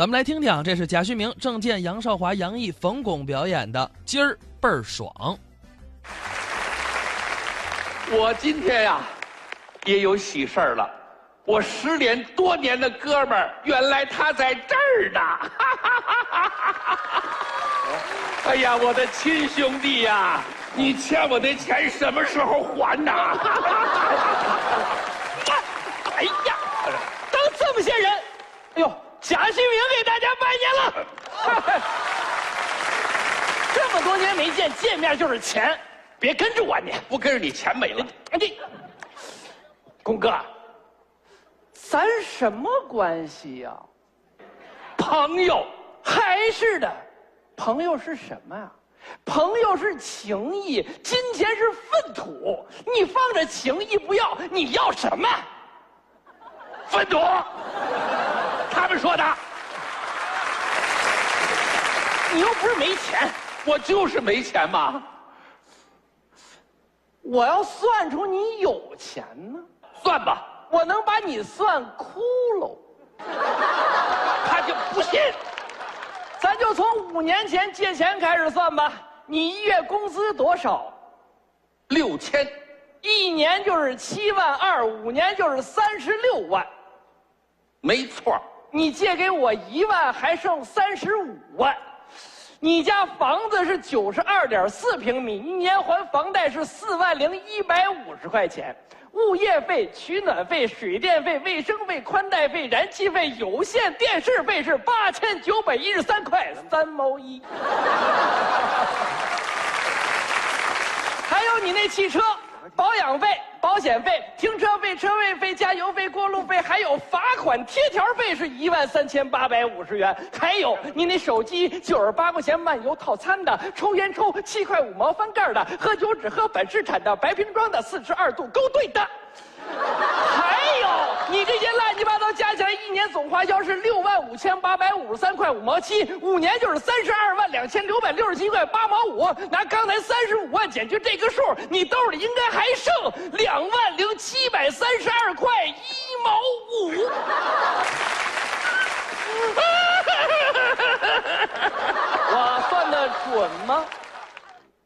咱们来听听啊，这是贾旭明、郑健、杨少华、杨毅、冯巩表演的《今儿倍儿爽》。我今天呀，也有喜事儿了。我失联多年的哥们儿，原来他在这儿呢！哎呀，我的亲兄弟呀，你欠我的钱什么时候还呐？哎呀，都这么些人，贾旭明给大家拜年了！这么多年没见，见面就是钱，别跟着我你。不跟着你钱没了。哎这，公哥，咱什么关系呀、朋友，还是的，朋友是什么呀？朋友是情谊，金钱是粪土。你放着情谊不要，你要什么？粪土，说的，你又不是没钱，我就是没钱嘛。我要算出你有钱呢，算吧，我能把你算窟窿。他就不信。咱就从五年前借钱开始算吧。你一月工资多少？六千，一年就是七万二，五年就是三十六万。没错儿你借给我一万，还剩三十五万。你家房子是九十二点四平米，一年还房贷是四万零一百五十块钱，物业费、取暖费、水电费、卫生费、宽带费、燃气费、有线电视费是八千九百一十三块三毛一。还有你那汽车保养费、保险费、停车费、车位费、加油费、过路费，还有罚款贴条费是一万三千八百五十元。还有你那手机九十八块钱漫游套餐的，抽烟抽七块五毛翻盖的，喝酒只喝本市产的白瓶装的四十二度勾兑的。还有，你这些乱七八来，一年总花销是六万五千八百五十三块五毛七，五年就是三十二万两千六百六十七块八毛五。拿刚才三十五万减去这个数，你兜里应该还剩两万零七百三十二块一毛五。我算的准吗？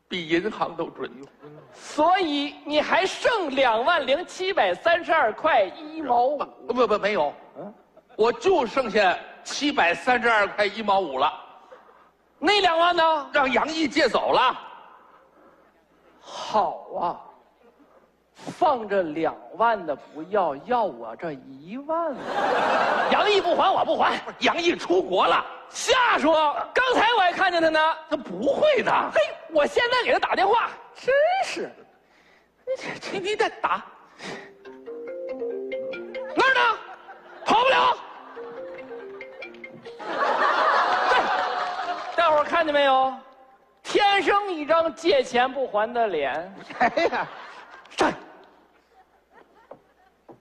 比银行都准用。所以你还剩两万零七百三十二块一毛五。不不不，没有，我就剩下七百三十二块一毛五了，那两万呢？让杨毅借走了。好啊，放着两万的不要，要我这一万。杨毅不还，我不还。杨毅出国了，瞎说！刚才我还看见他呢。他不会的。嘿，我现在给他打电话，真是。你你得打，那儿呢？跑不了。对，大伙儿看见没有？天生一张借钱不还的脸。哎呀，站。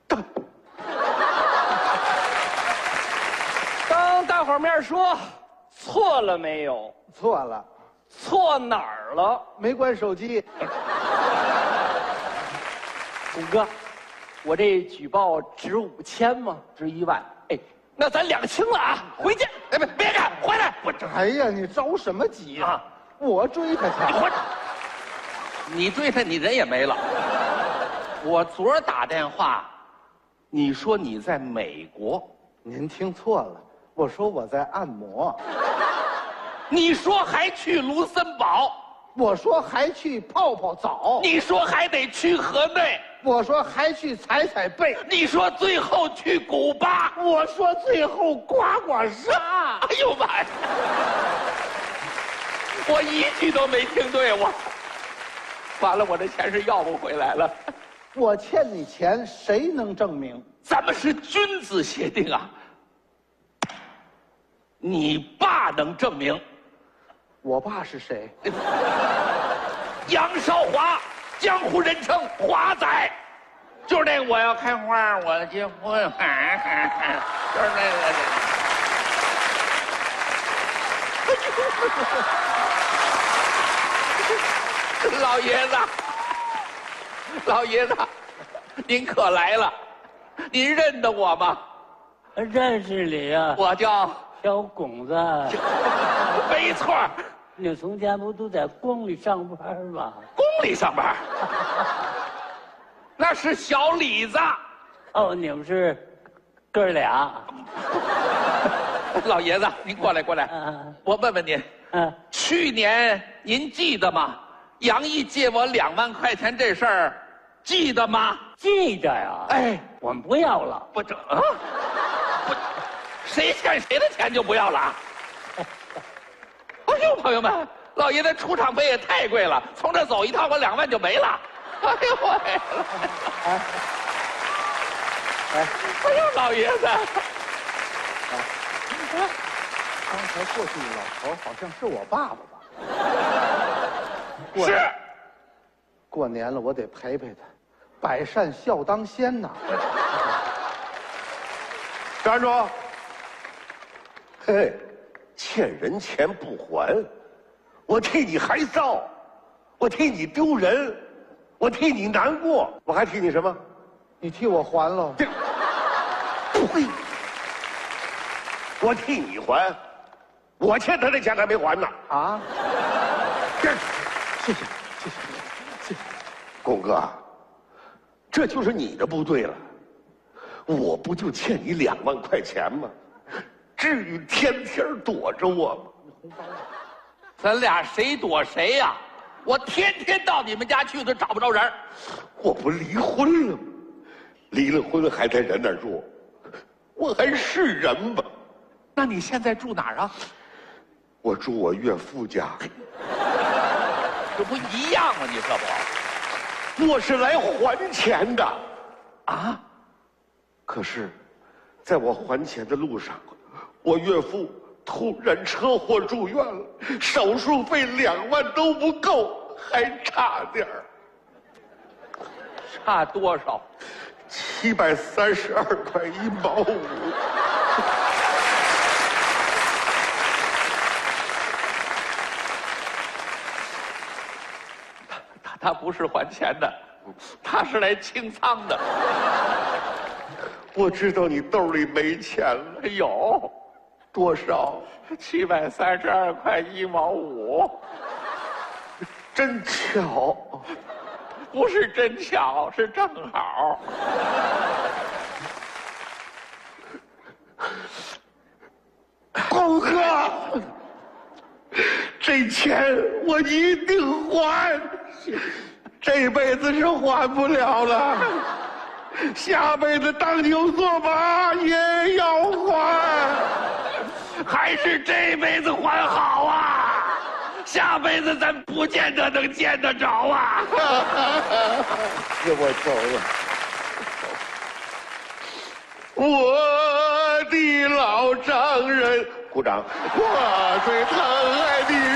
站。当大伙儿面说，错了没有？错了，错哪儿了？没关手机。虎哥，我这举报值五千吗？值一万。哎，那咱两清了啊！回去。哎，别别干，回来！我这哎呀，你着什么急呀、啊我追他去。我，你追他，你人也没了。我昨儿打电话，你说你在美国，您听错了，我说我在按摩，你说还去卢森堡，我说还去泡泡澡，你说还得去河内，我说还去踩踩背，你说最后去古巴。我说最后刮刮痧。哎呦妈呀！我一句都没听对，我完了，我这钱是要不回来了。我欠你钱，谁能证明？咱们是君子协定啊，你爸能证明。我爸是谁？杨少华，江湖人称华仔，就是那个我要开花，我要结婚，就是那个。老爷子，老爷子，您可来了，您认得我吗？认识你啊？我叫小巩子，没错儿，你从前不都在宫里上班吗？宫里上班，那是小李子。哦，你们是哥俩？老爷子，您过来过来，嗯我问问您，嗯，去年您记得吗？杨毅借我两万块钱这事儿，记得吗？记得呀。哎，我们不要了。不整啊，不，谁欠谁的钱就不要了啊？哎呦，朋友们，老爷子出场费也太贵了，从这走一趟我两万就没了。哎呦喂！哎，哎呦，老爷子，刚才过去的老头好像是我爸爸吧？过是过年了，我得陪陪他，百善孝当先呐。站住！嘿，欠人钱不还，我替你害臊，我替你丢人，我替你难过，我还替你什么？你替我还了，这，呸！我替你还，我欠他的钱还没还呢。啊？这，谢谢，谢谢，谢谢。巩哥，这就是你的不对了。我不就欠你两万块钱吗？至于天天躲着我吗？咱俩谁躲谁呀、我天天到你们家去，都找不着人儿我不离婚了吗？离了婚还在人那儿住，我还是人吗？那你现在住哪儿啊？我住我岳父家，这不一样吗？你这不我是来还钱的。啊？可是，在我还钱的路上，我岳父突然车祸住院了，手术费两万都不够，还差点儿差多少？七百三十二块一毛五。他他不是还钱的，他是来清仓的。我知道你兜里没钱了，哎呦，多少？七百三十二块一毛五，真巧。不是真巧，是正好。公哥，这钱我一定还，这辈子是还不了了，下辈子当牛做马也要还，还是这辈子还好啊，下辈子咱不见得能见得着啊。给我走了。我的老丈人，鼓掌。我最疼爱的人。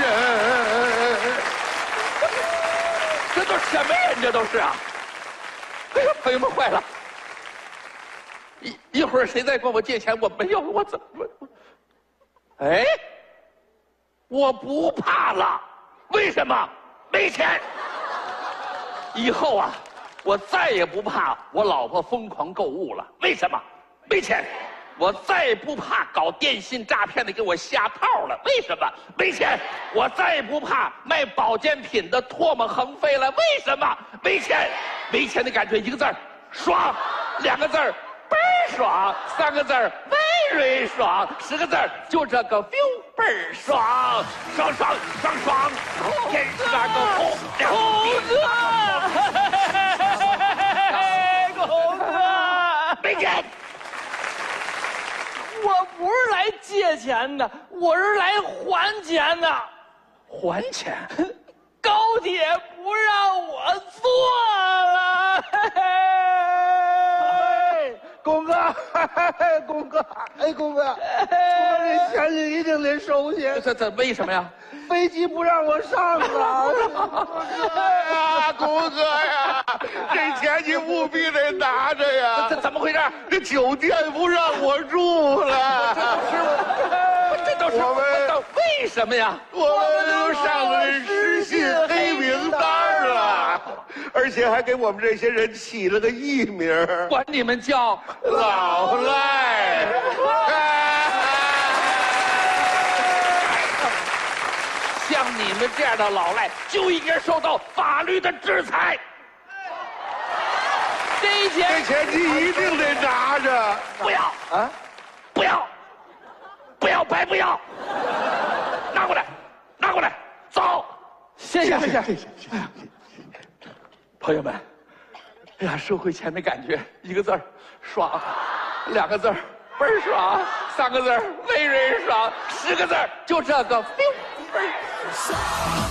这都什么人？这都是啊！哎呀，朋友们坏了！一一会儿谁再管我借钱，我没有，我怎么？哎，我不怕了，为什么？没钱。以后啊，我再也不怕我老婆疯狂购物了，为什么？没钱。我再也不怕搞电信诈骗的给我下套了，为什么？没钱。我再也不怕卖保健品的唾沫横飞了，为什么？没钱。没钱的感觉一个字儿爽，两个字儿倍儿爽，三个字儿蕊爽，十个字就这个 feel 倍儿爽，爽爽爽爽，天是那个红公子，没钱。我不是来借钱的，我是来还钱的。还钱？高铁不让我坐了。嘿嘿公哥，公哥，哎，公哥，公哥，这钱你一定得收下，这这为什么呀？飞机不让我上啊！啊，公哥呀，这钱你务必得拿着呀这！怎么回事？这酒店不让我住了，这都是我们这为什么呀？我们都上了失信黑名单了，而且还给我们这些人起了个艺名儿管你们叫老赖。像你们这样的老赖，就应该受到法律的制裁。这这钱钱你一定得拿着。不要啊，不要，不要白不要，拿过来，拿过来，走。谢谢谢谢。谢谢。哎呀，朋友们，哎呀，收回钱的感觉，一个字儿爽，两个字儿倍儿爽，三个字儿倍儿爽，十个字儿就这个倍儿爽。